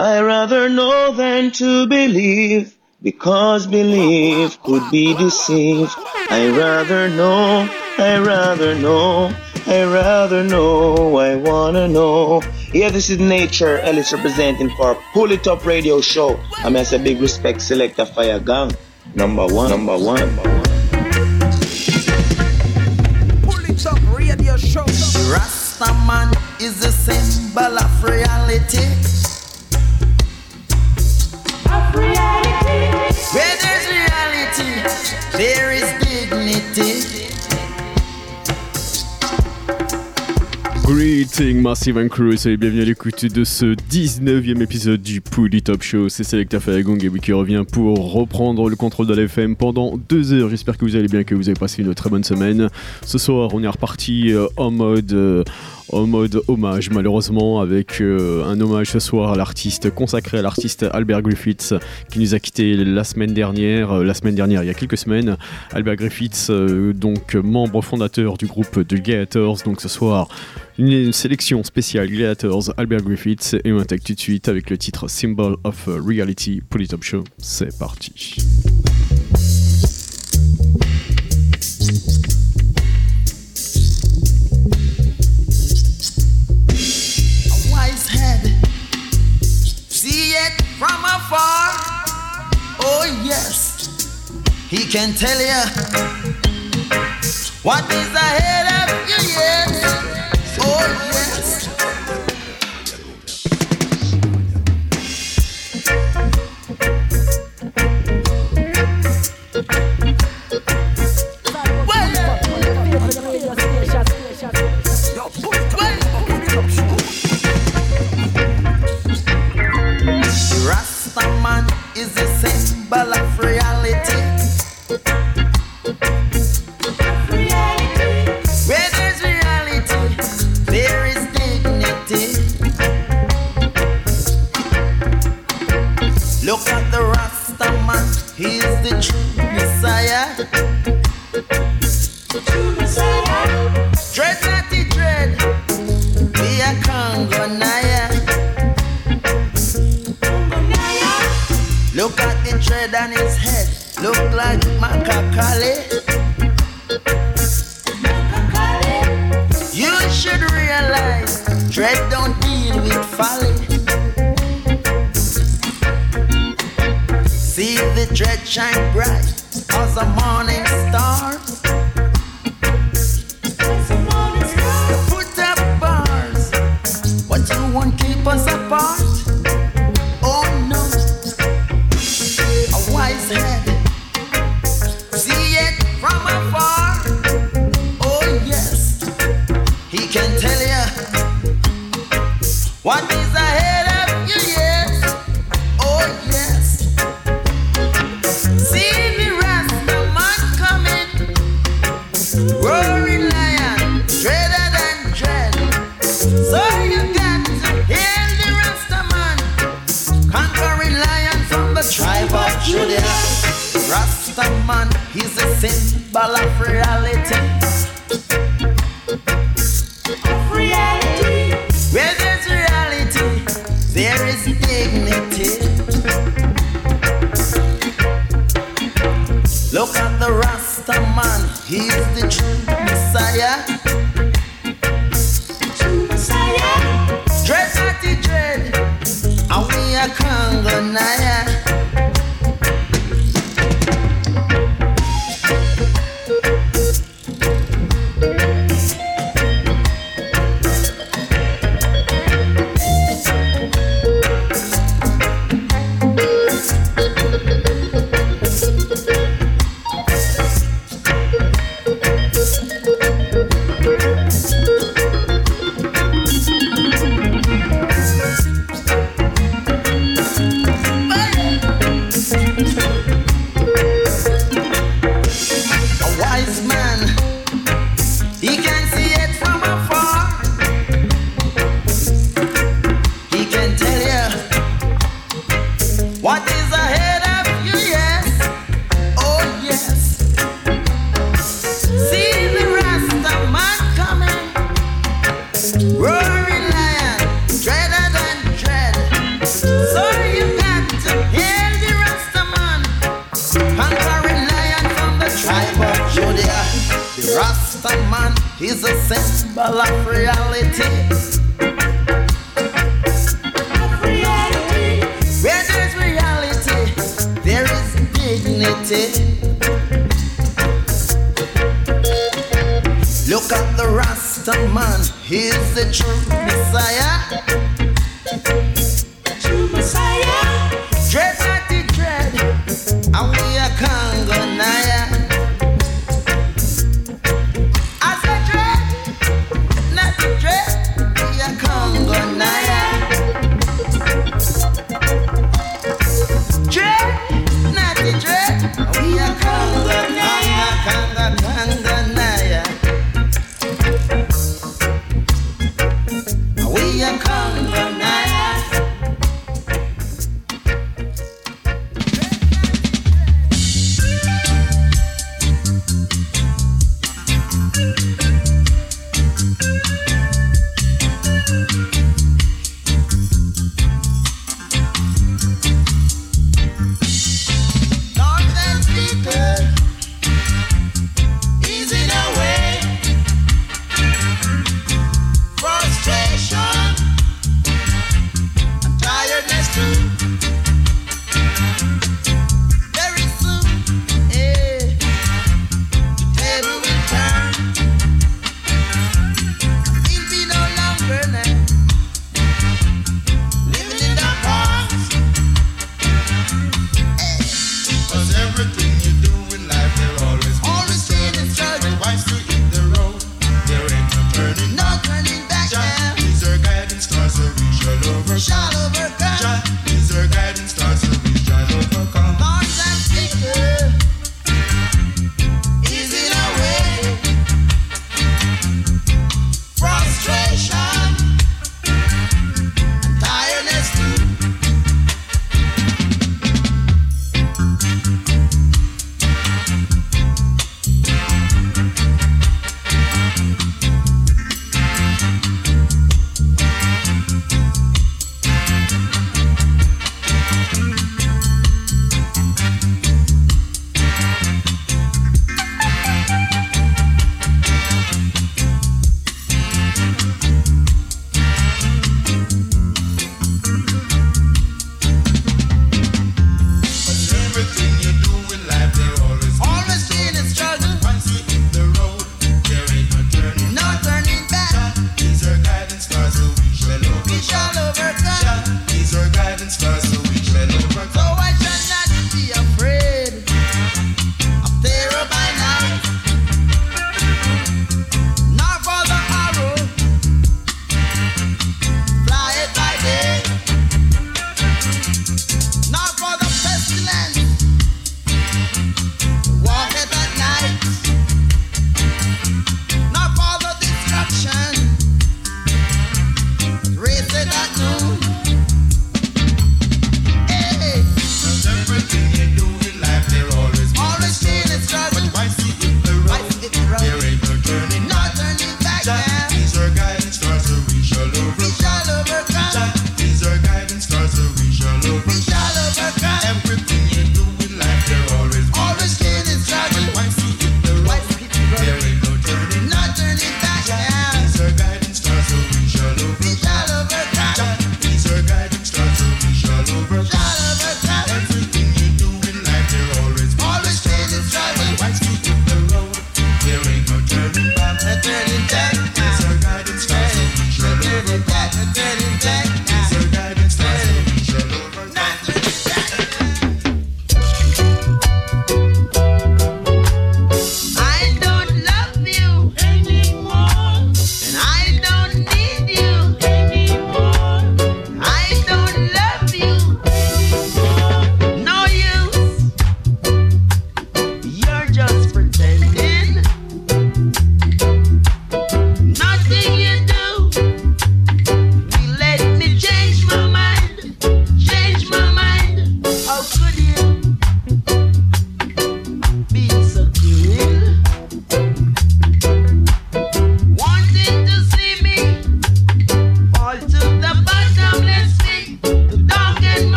I rather know than to believe, because believe could be deceived. I rather know, I rather know, I rather know, I wanna know. Yeah, this is Nature Ellis representing for Pull It Up Radio Show. I'm as a big respect selector fire gang. Number one, number one, number one. Pull it up radio show. Rastaman is a symbol of reality. There is dignity. Greeting Massive and Crew, et bienvenue à l'écoute de ce 19e épisode du Pouli Top Show. C'est Selecta Fayagong et qui revient pour reprendre le contrôle de l'FM pendant deux heures. J'espère que vous allez bien, que vous avez passé une très bonne semaine. Ce soir, on est reparti euh, en mode. euh, en mode hommage malheureusement avec euh, un hommage ce soir à l'artiste consacré à l'artiste Albert Griffiths qui nous a quitté la semaine dernière euh, la semaine dernière il y a quelques semaines. Albert Griffiths euh, donc membre fondateur du groupe de Gladiators. Donc ce soir une sélection spéciale Gladiators Albert Griffiths. Et on attaque tout de suite avec le titre Symbol of Reality pour les Top Show. C'est parti afar. Oh, yes, he can tell you what is ahead of you, yes. Is a symbol of reality. Macacale. You should realize dread don't deal with folly. See the dread shine bright as a dignity. Look at the Rasta man, he's the true Messiah. Dread not the dread, and we are Congonaya.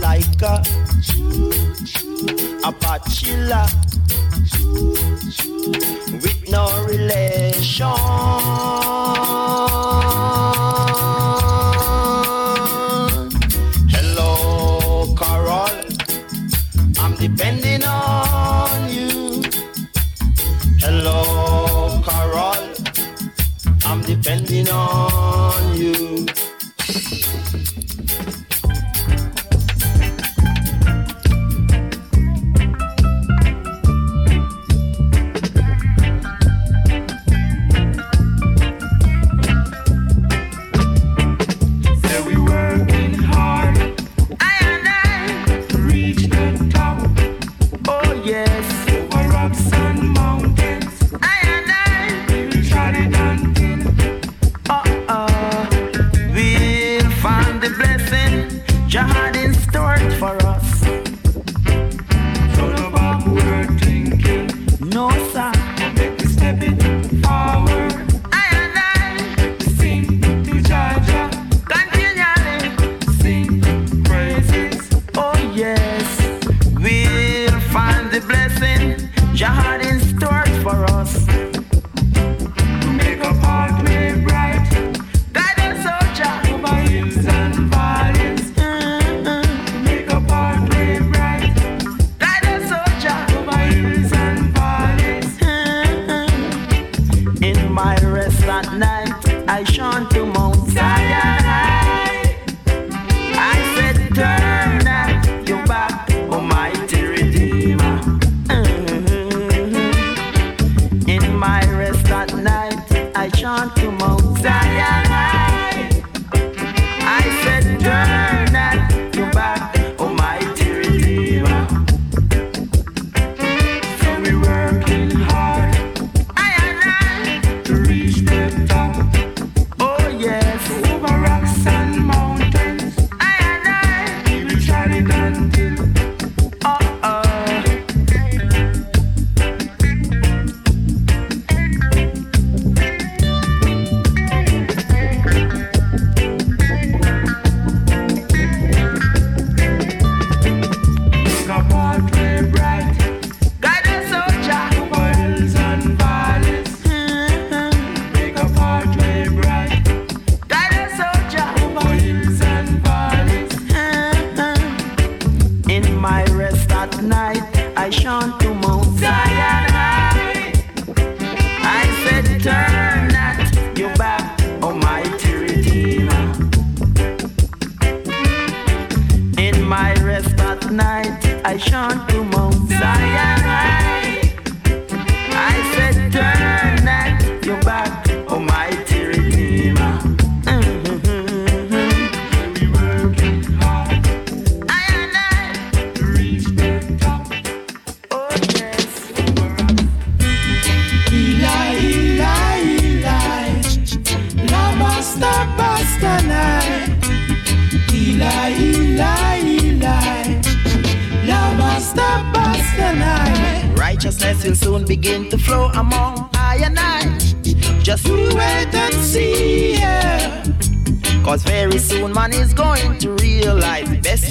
Like a, a bachelor with no relation.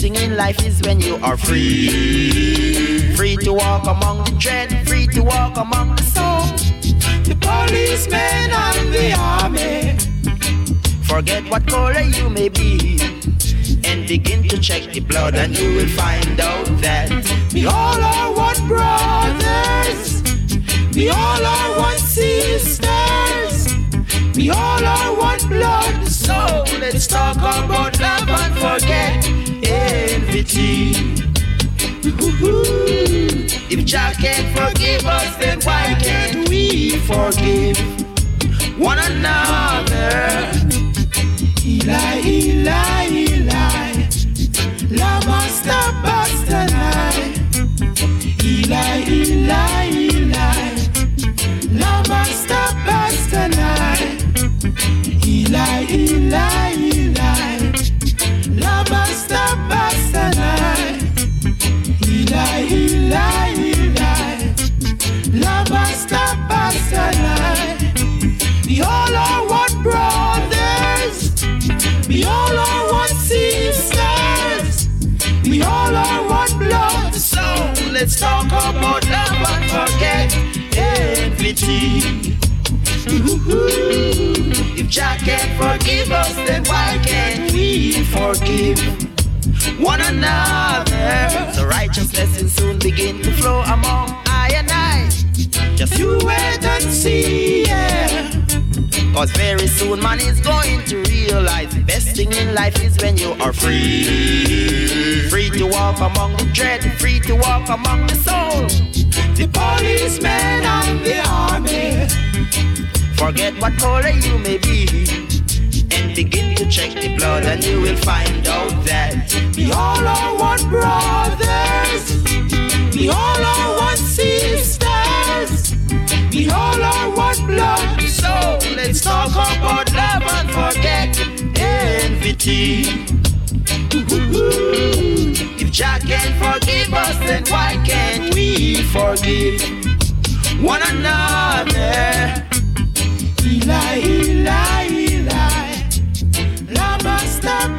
Thing in life is when you are free. Free to walk among the dread, free to walk among the soul. The policemen and the army. Forget what color you may be. And begin to check the blood, and you will find out that We all are one brothers. We all are one sisters. We all are one blood. So let's talk about love and forget envy. If Jah can forgive us, then why can't we forgive one another? Eli, Eli, Eli, la basta basta night. Eli, Eli, Eli, la basta basta night. Eli, Eli, Eli, We all are one brothers. We all are one sisters. We all are one blood. So let's talk about love and forget envy. If Jah can forgive us, then why can't we forgive one another? So righteousness will soon begin to flow among. Just You wait and see, yeah. Cause very soon man is going to realize the best thing in life is when you are free. Free to walk among the dread, free to walk among the soul. The policemen and the army. Forget what color you may be. And begin to check the blood, and you will find out that We all are one brothers. We all are one sisters. We all are one blood. So let's talk about love and forget envy. If Jah can forgive us, then why can't we forgive one another? Eli, Eli, Eli. La basta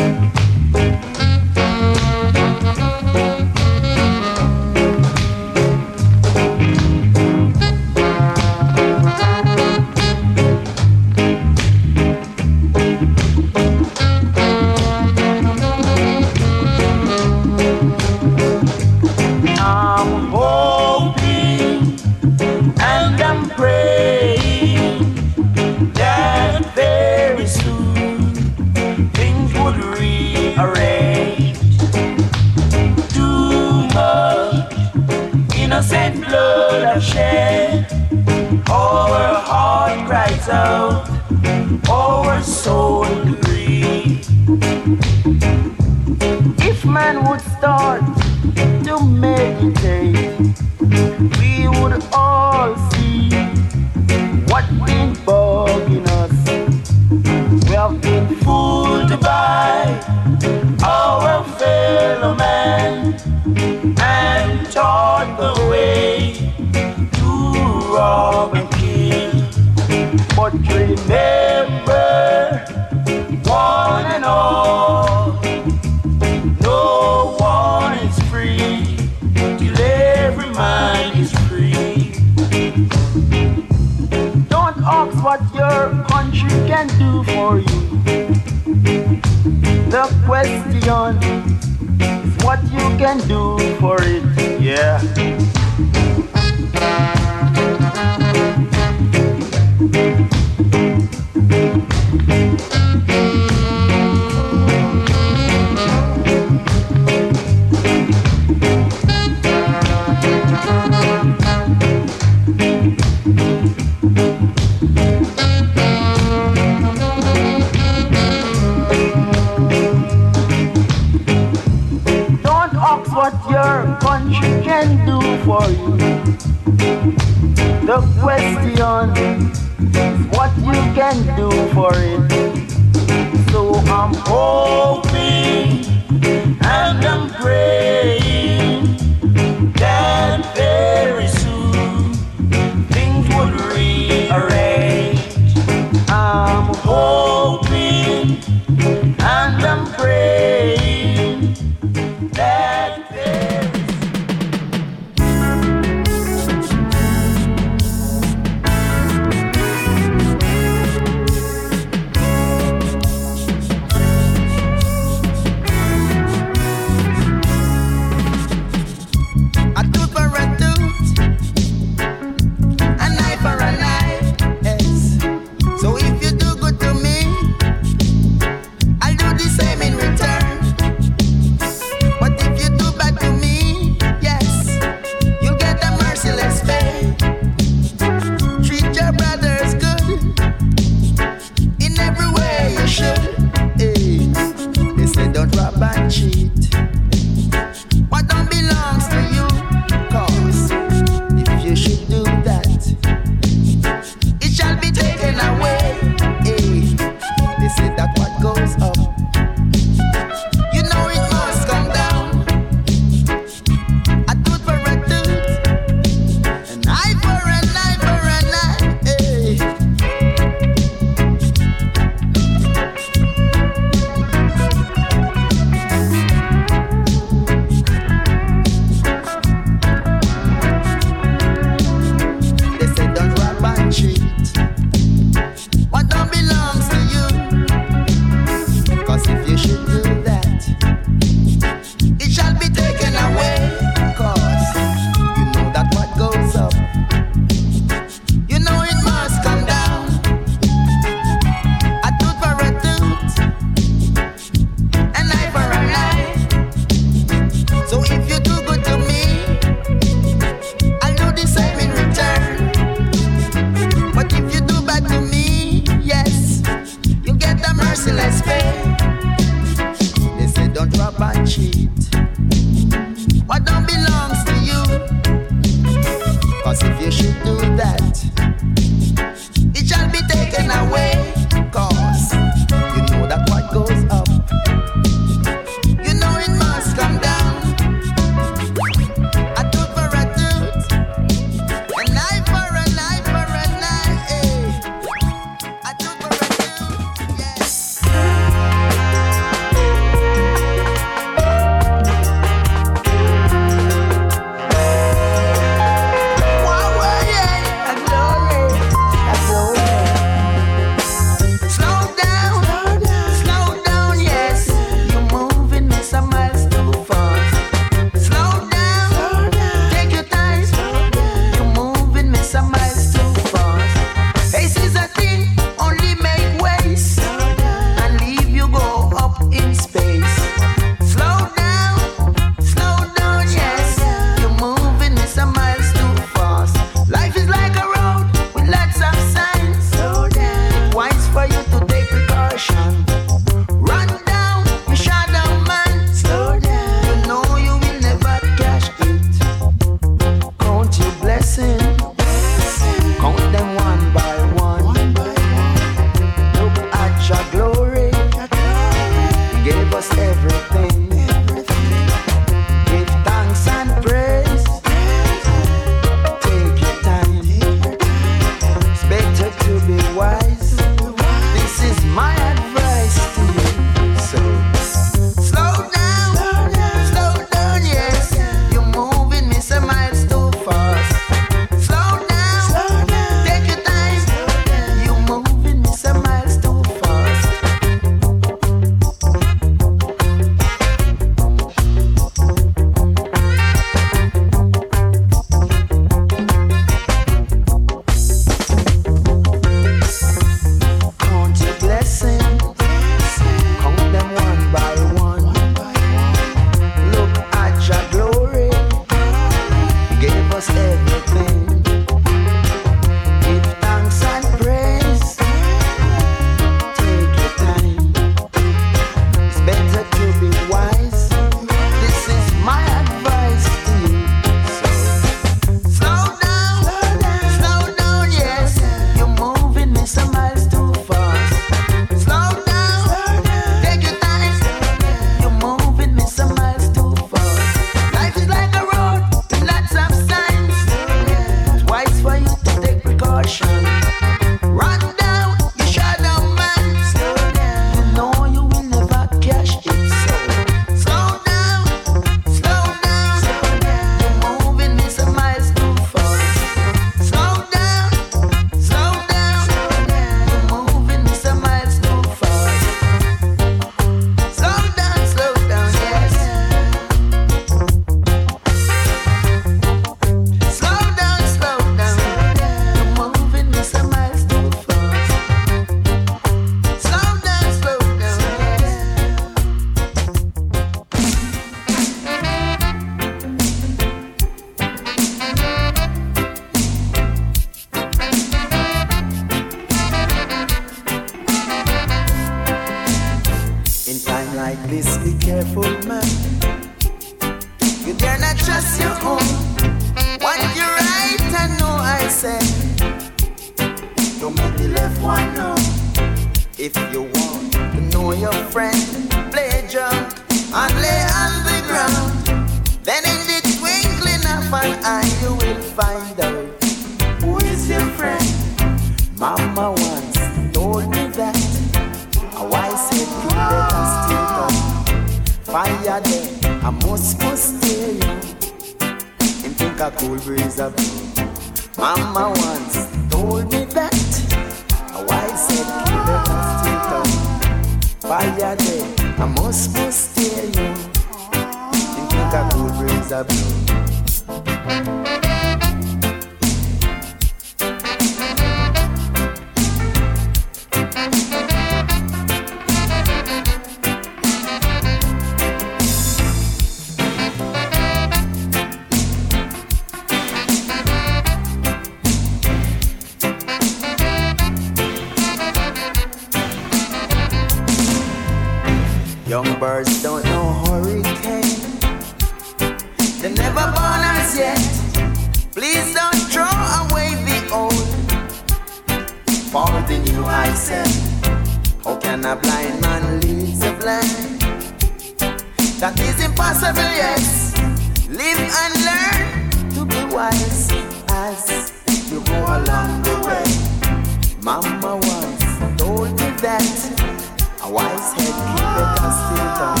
Wise head, keep it a still down.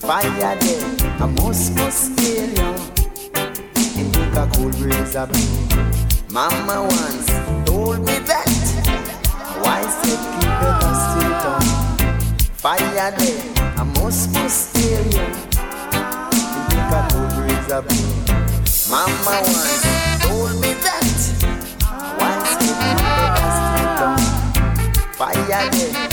Fire there, a must still young. It took a cool breeze up. Mama once told me that. Wise head, keep it a still down. Fire there, a must still young. It took a cool breeze up. Mama once told me that. Wise head, keep it a still down. Fire there.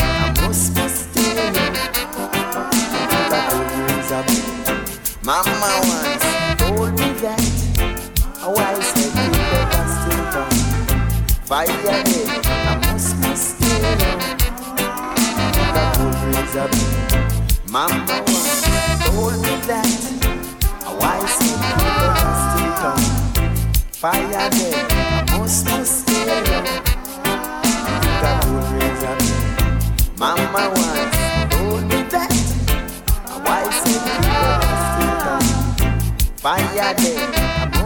Mama once told me that a wise head never still come. Fire head, I must be still. That would raise up. Mama once told me that a wise head never still come. Fire head, I must be still. That would raise up. Mama once. fire there.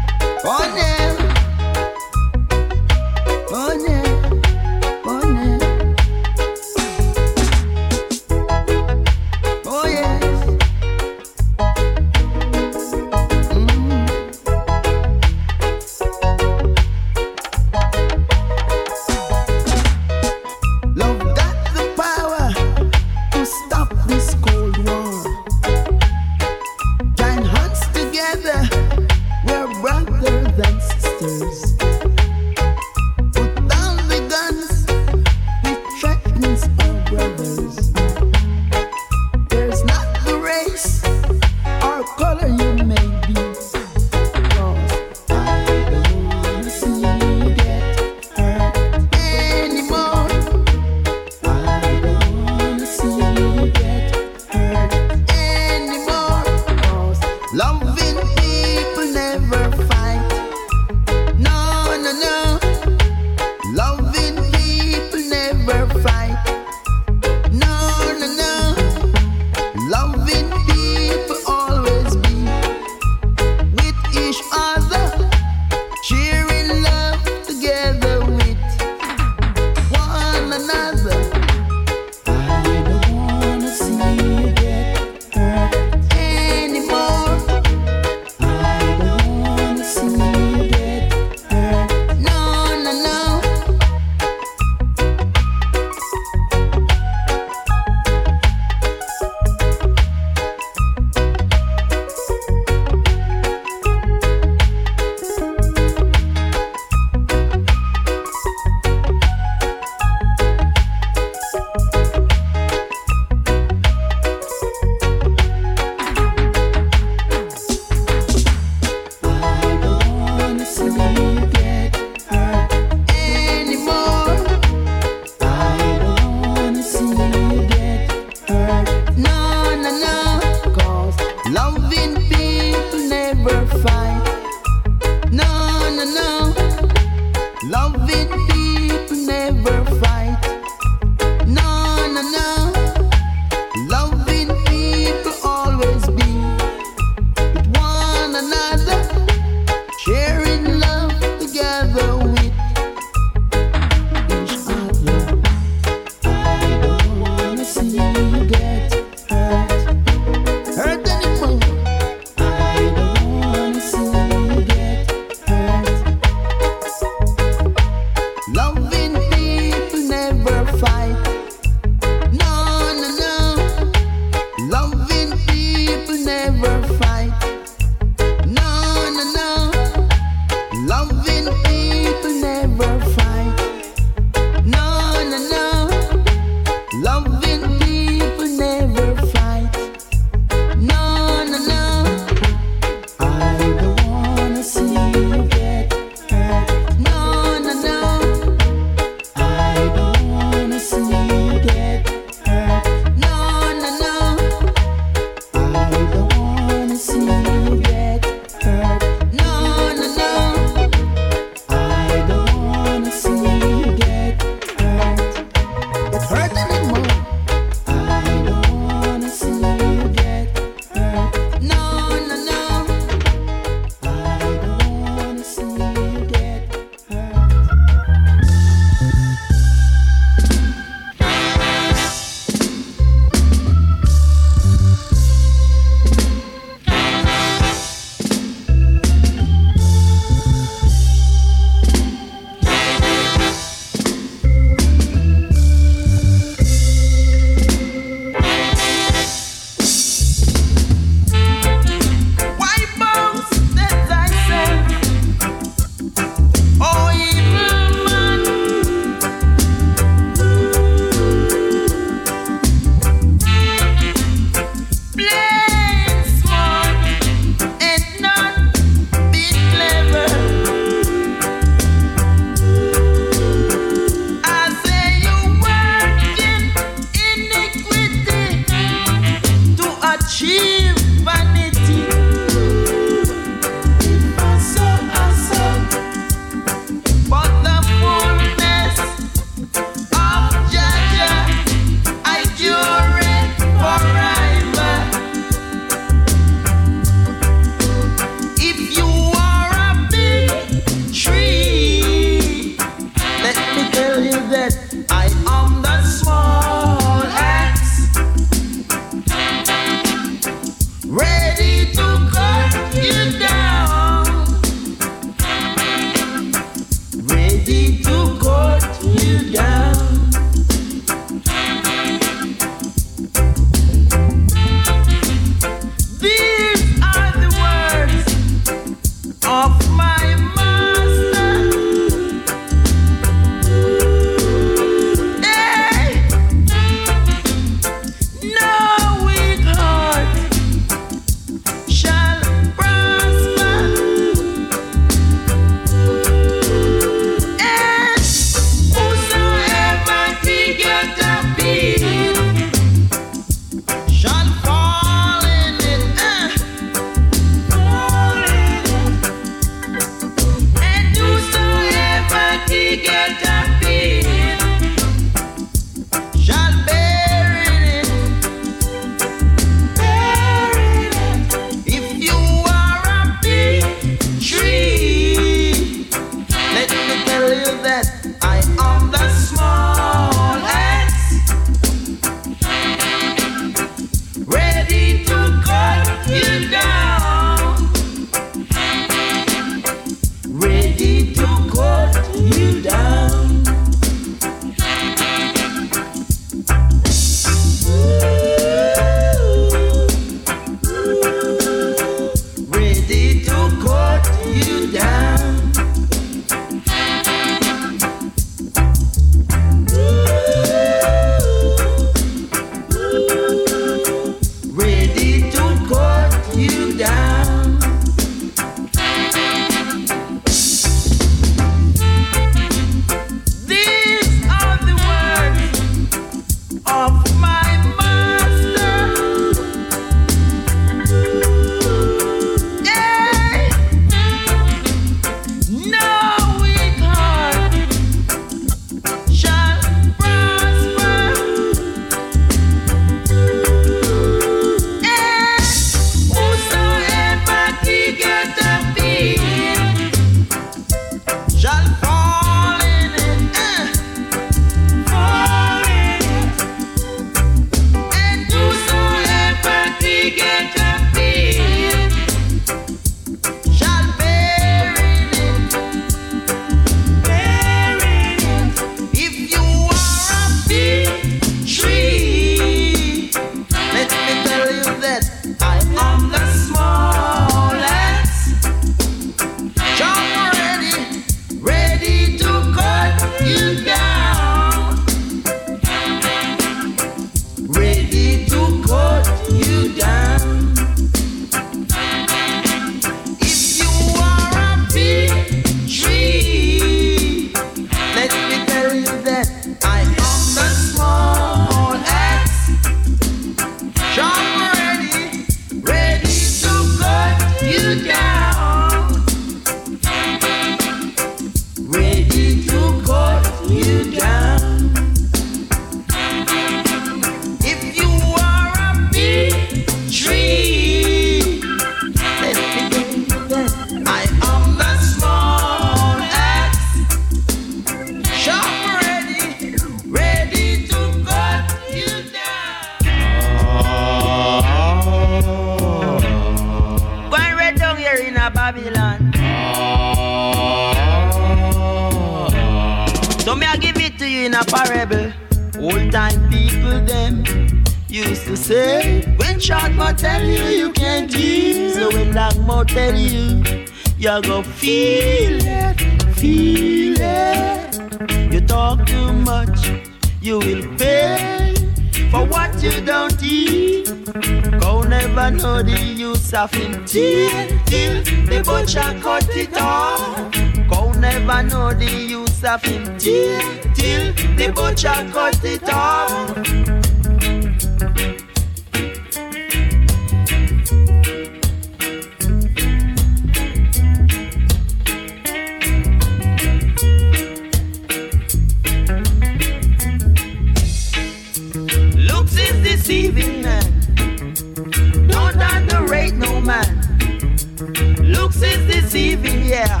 yeah.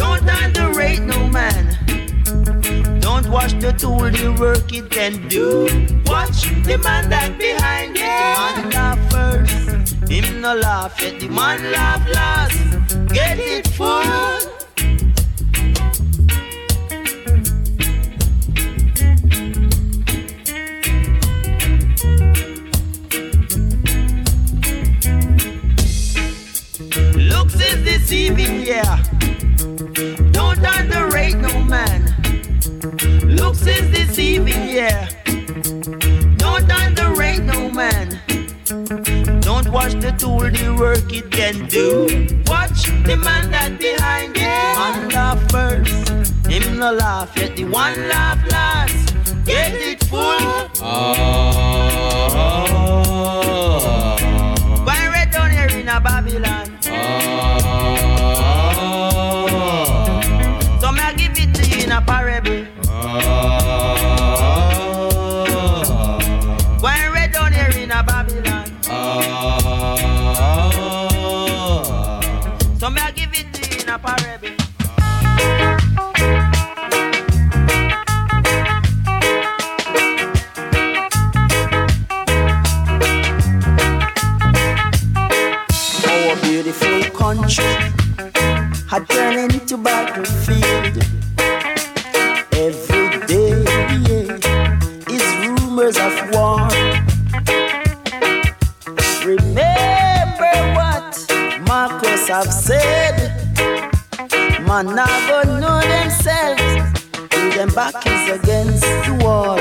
Don't underrate no man. Don't wash the tool the work it can do. Watch the man that behind it. The man laugh first, him no laugh yet. The man laugh last. Get it first. Deceiving, yeah. Don't underrate no man. Looks is deceiving, yeah. Don't underrate no man. Don't watch the tool, the work it can do. Watch the man that behind it. Man laugh first, him no laugh yet. The one laugh last, get it full. Uh. Man never know themselves till them back is against the wall.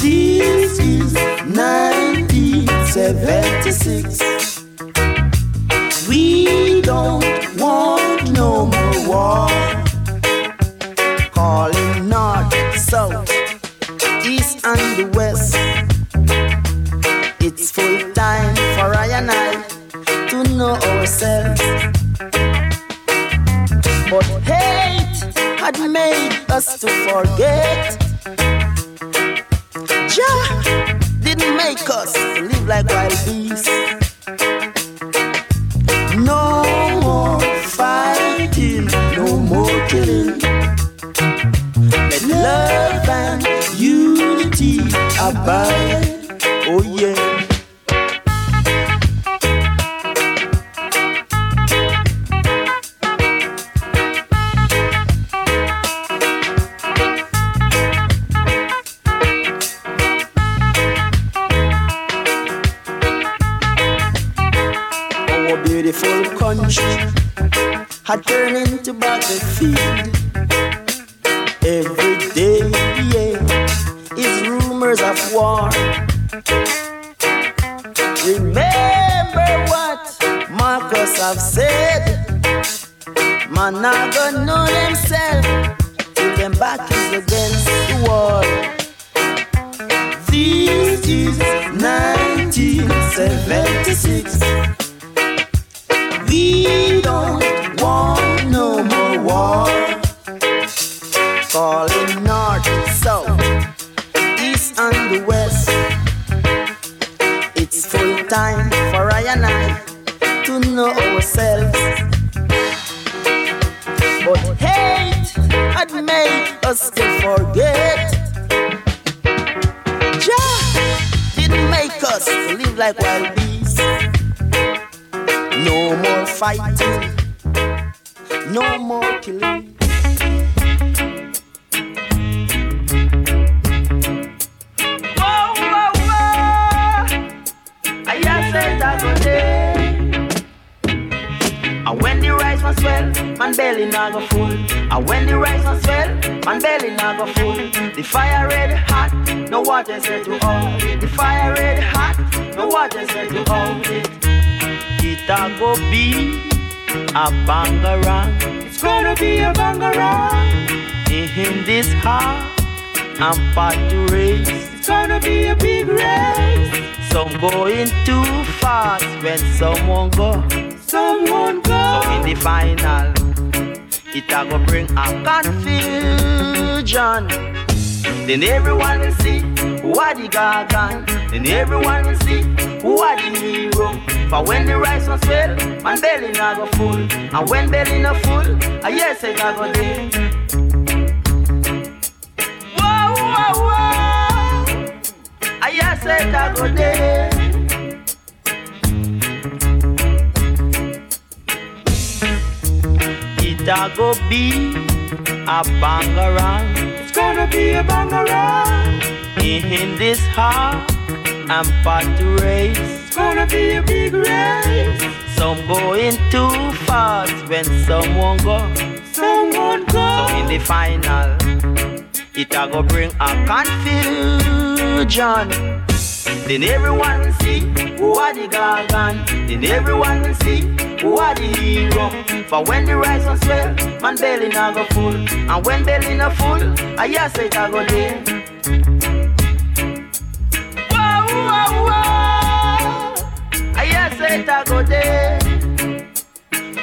This is 1976. To forget. Us to forget. Jah didn't make us live like wild beasts. No more fighting, no more killing. And when the rice was swell, man belly not go full. And when the rice was swell, man belly not go full. The fire red hot, no water set to hold it. The fire red hot, no water set to hold it. It a go be a bangarang. It's gonna be a bangarang. In this heart, I'm about to race. It's gonna be a big race. Some going too fast when someone go. Someone go. So in the final, it a go bring a confusion. Then everyone will see who are the gargan. Then everyone will see who are the hero. But when the rice was swell, man belly not go full. And when belly not full, I yes a go day. Whoa, whoa, whoa. I yes a go day. A go be a bangarang. It's gonna be a bangarang. In this heart, I'm about to race. It's gonna be a big race. Some going too fast when someone go. Someone go. So in the final, it a go bring a confusion. Then everyone will see who are the gargan. Then everyone will see who are the hero. For when the rice was swell, man belly not go full. And when belly not full, I hear say it I go lay. Wow, wow, wow. I hear say it I go day.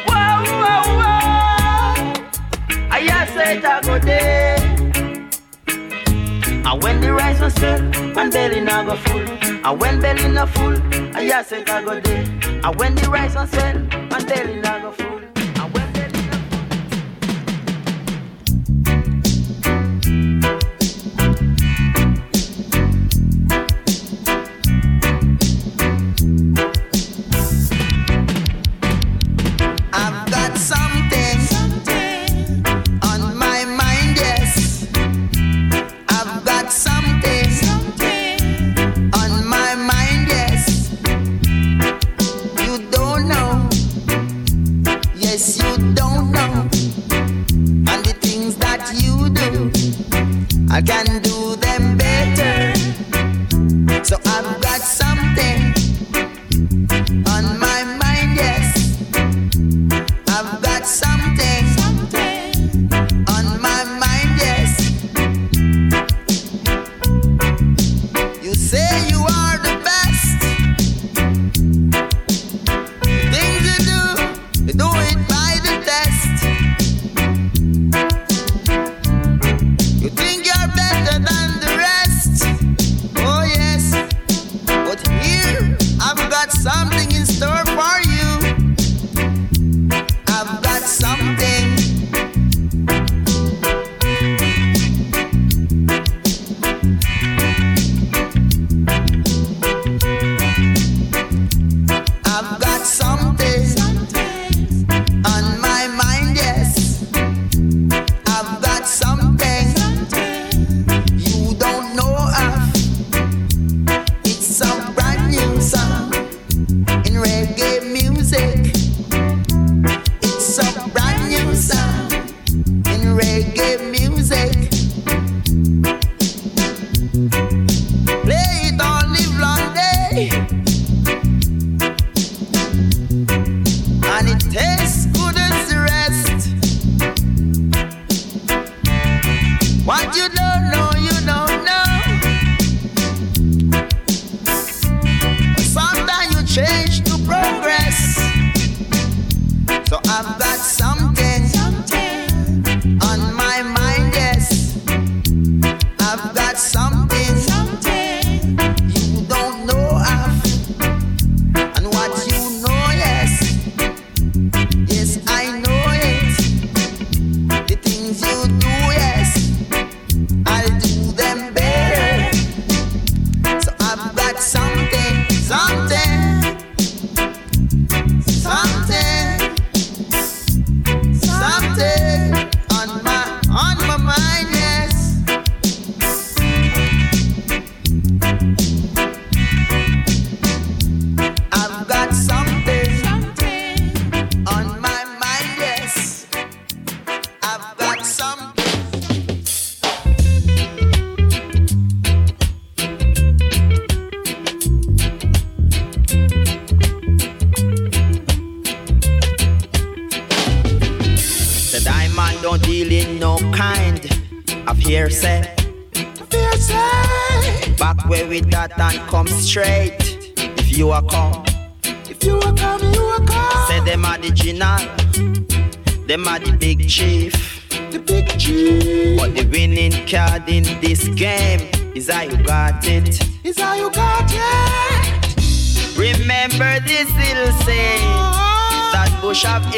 Wow, wow, wow. I hear say it I go day. And when the rice was sell, man belly not go full. And when belly not full, I hear say it I go day. And when the rice was sell, man belly not go full.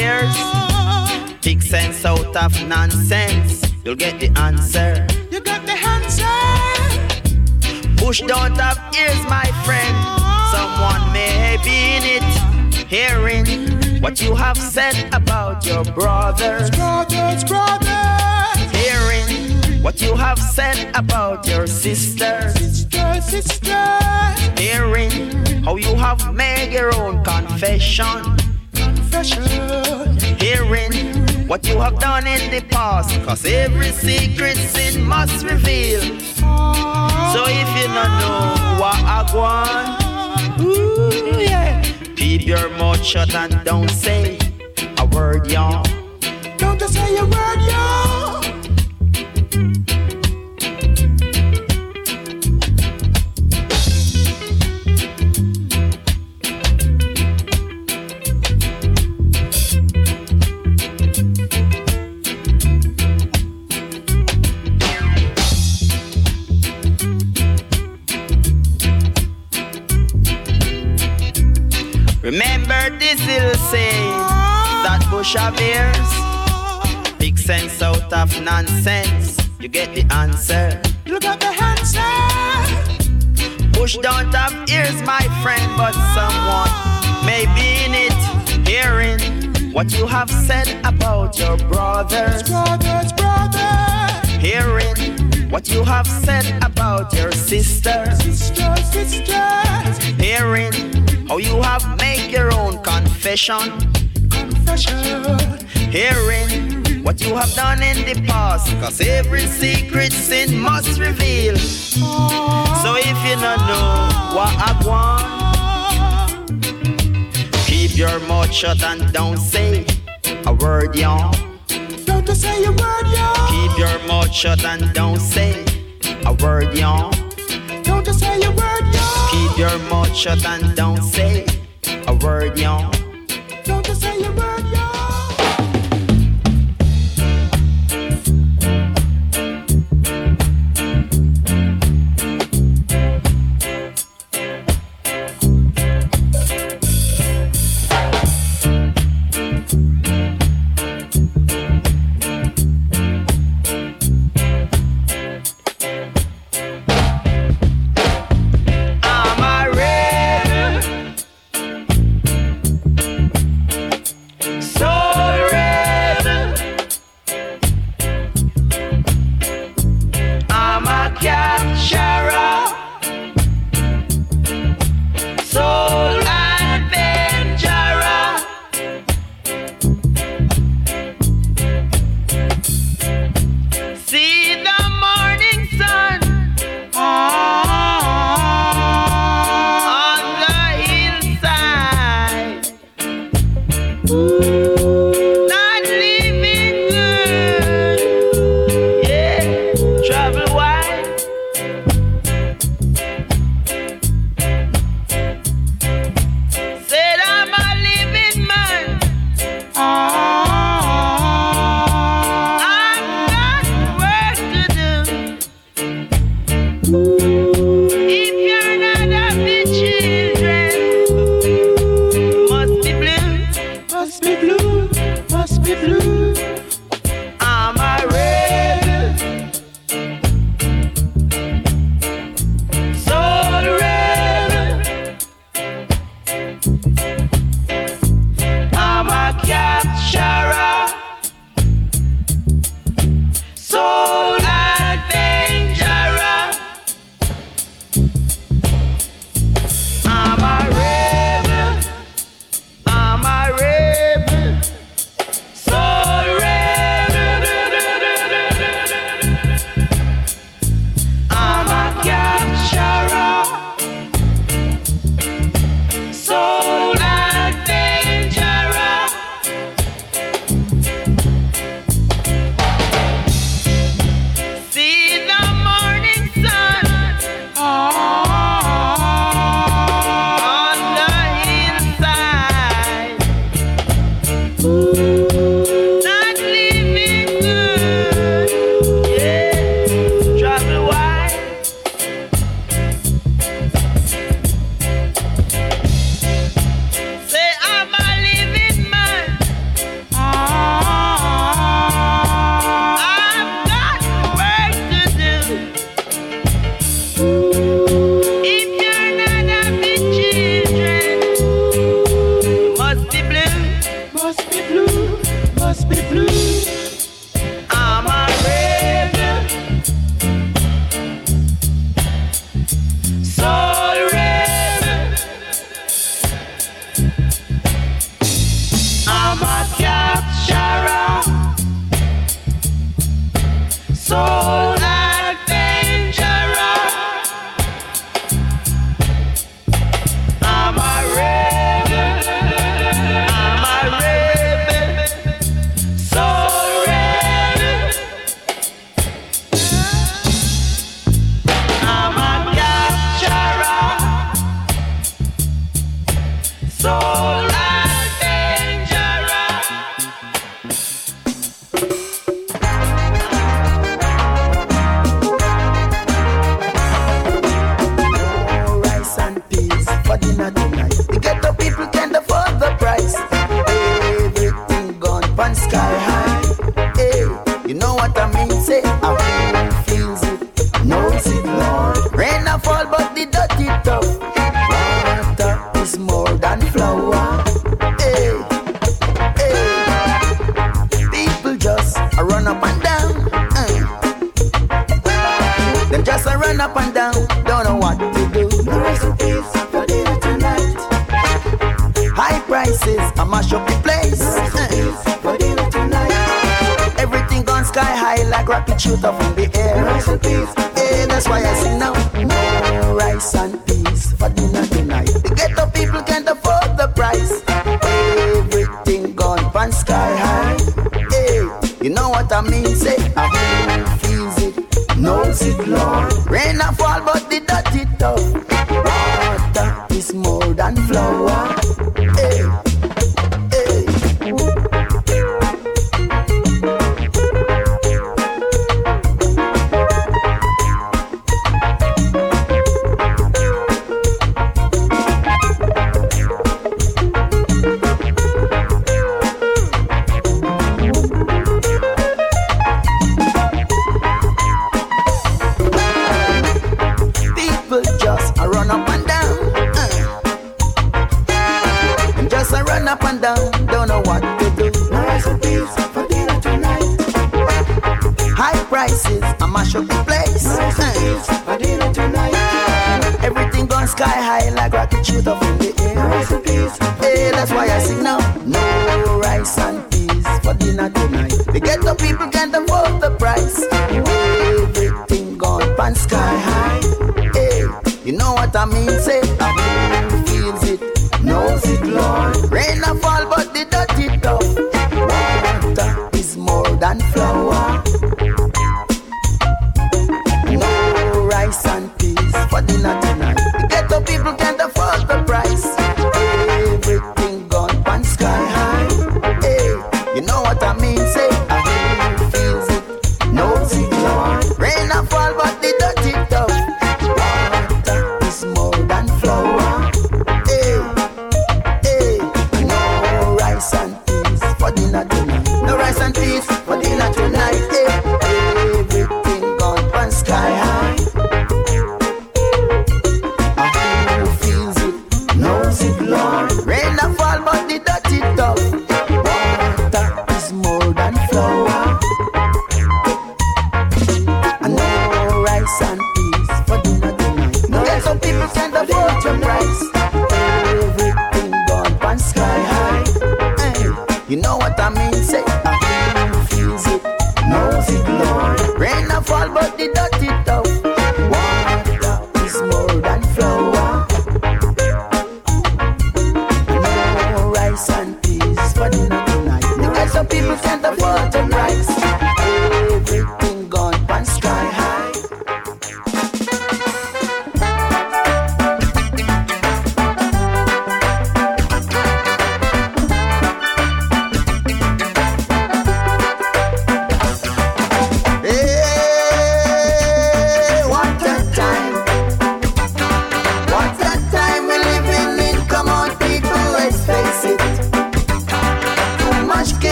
ears. Big sense out of nonsense, you'll get the answer. You got the answer. Bush don't have ears, my friend. Someone may be in it, hearing what you have said about your brothers. Brothers, brothers. Hearing what you have said about your sisters. Sister, sister. Hearing how you have made your own confession. Confession what you have done in the past. Cause every secret sin must reveal. So if you don't know what I want, ooh, yeah. keep your mouth shut and don't say that bush of ears. Big sense out of nonsense. You get the answer. You got the answer. Bush don't have ears, my friend, but someone may be in it, hearing what you have said about your brothers. Brothers, brothers, Hearing what you have said about your sisters. sisters, sisters. Hearing how you have made your own confession. Confession. Hearing what you have done in the past. Cause every secret sin must reveal. So if you don't know what I want, keep your mouth shut and don't say a word, y'all. Don't say a word, yo. Keep your mouth shut and don't say a word, y'all. Don't say a word, yo. Keep your mouth shut and don't say a word, y'all.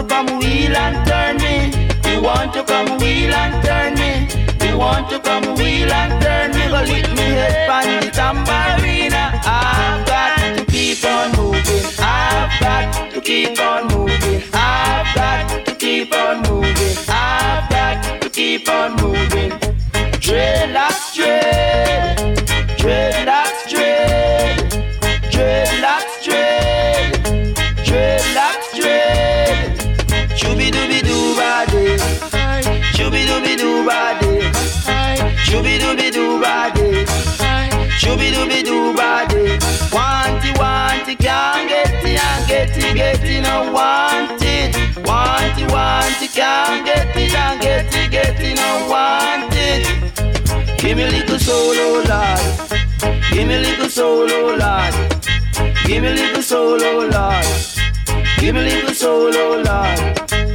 to come wheel and turn me. You want to come wheel and turn me. You want to come wheel and turn me. Go lick me head on the tambourine. I've got to keep on moving. I've got to keep on moving. I've got to keep on moving. I've got to keep on moving. no want it. Want it, want it, can't get it, can't get it, get it, no want it. Give me a little solo, oh Lord. Give me a little solo, oh Lord. Give me a little solo, oh Lord. Give me a little solo, oh Lord.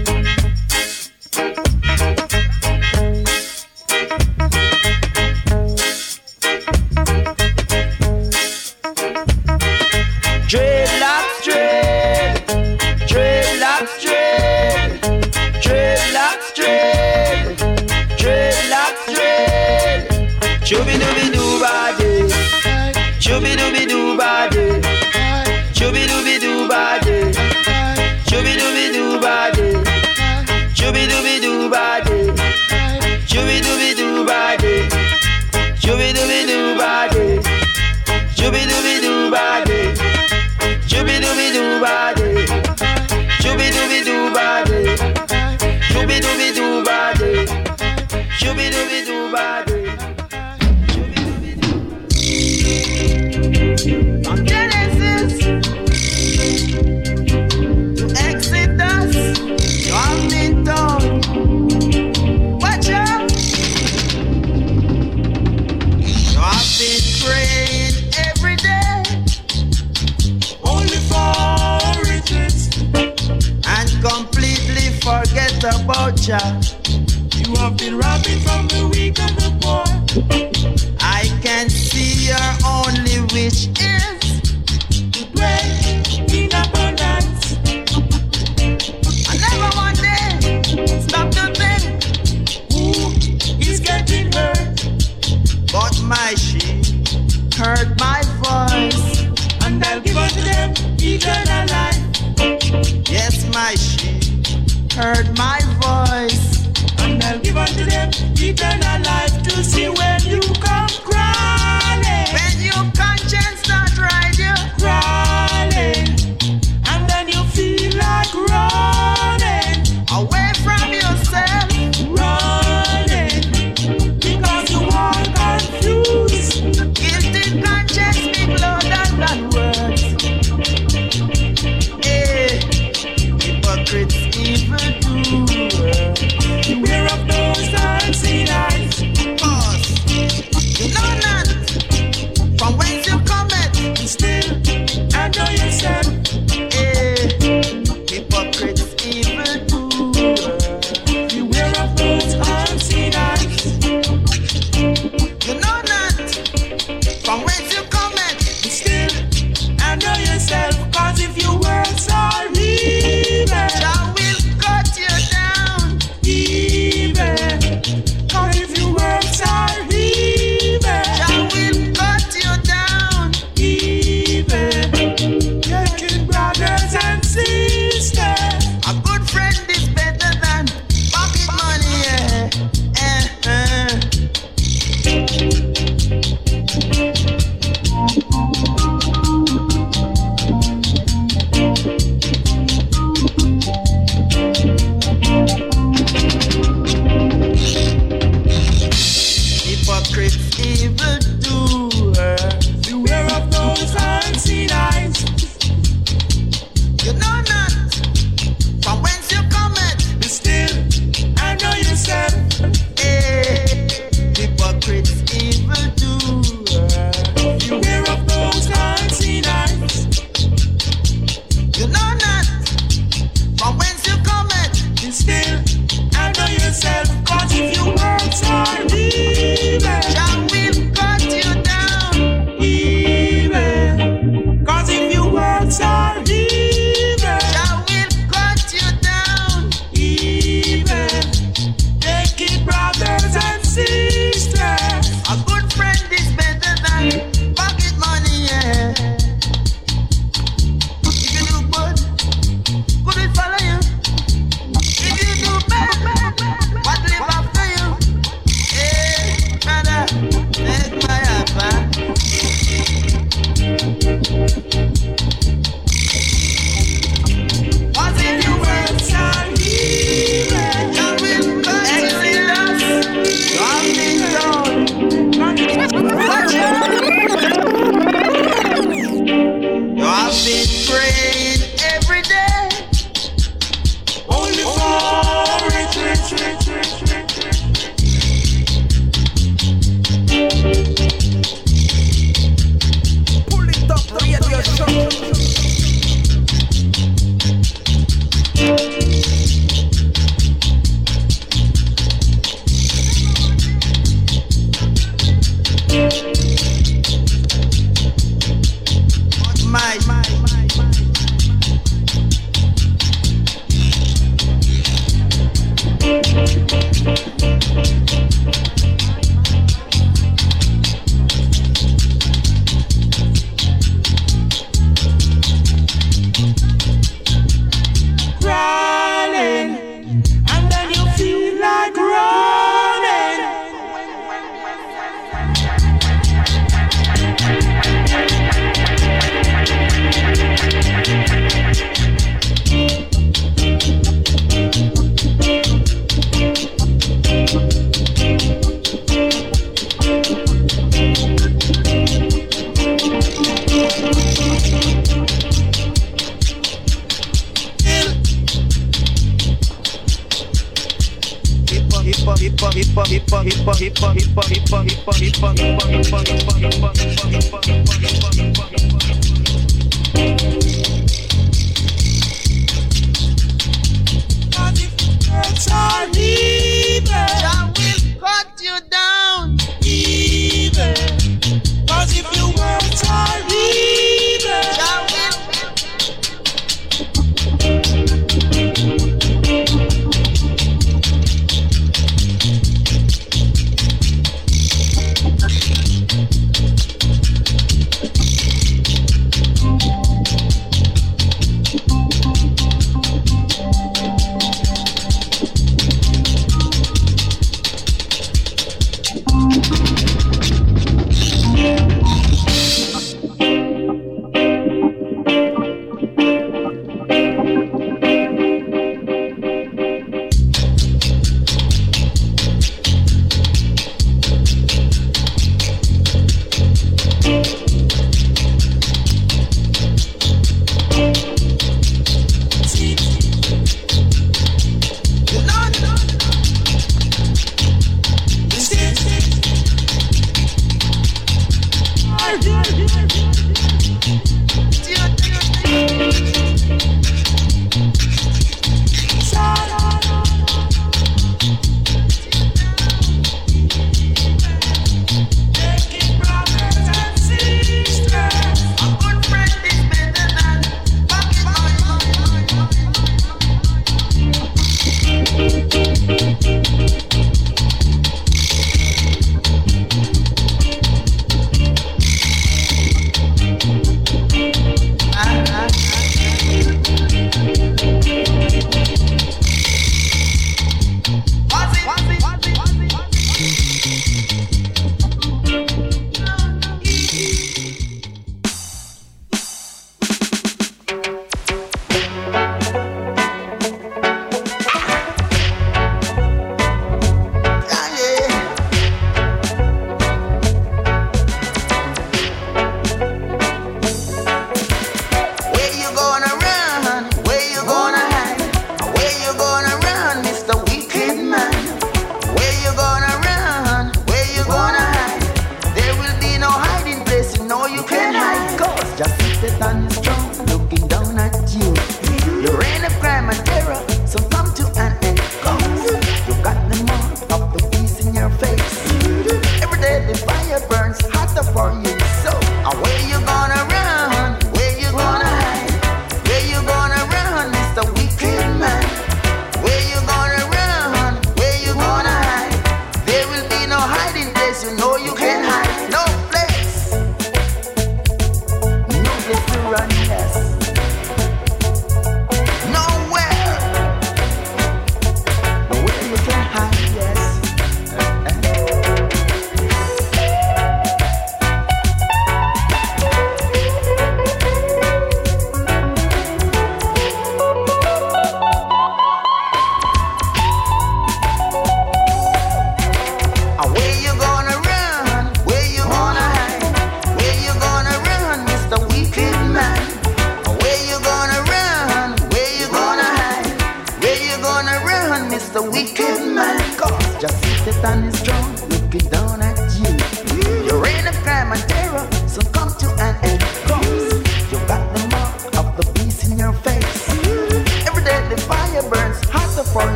hip hop hip hop hip hop hip hop hip hop hip hop hip hop hip hop hip hop hip hop hip hop hip hop hip hop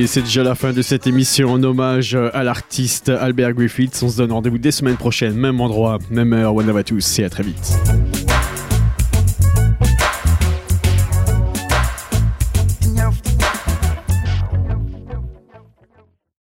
Et c'est déjà la fin de cette émission en hommage euh, à l'artiste Albert Griffiths. On se donne rendez-vous dès semaine prochaine, même endroit, même heure. One love à tous et à très vite.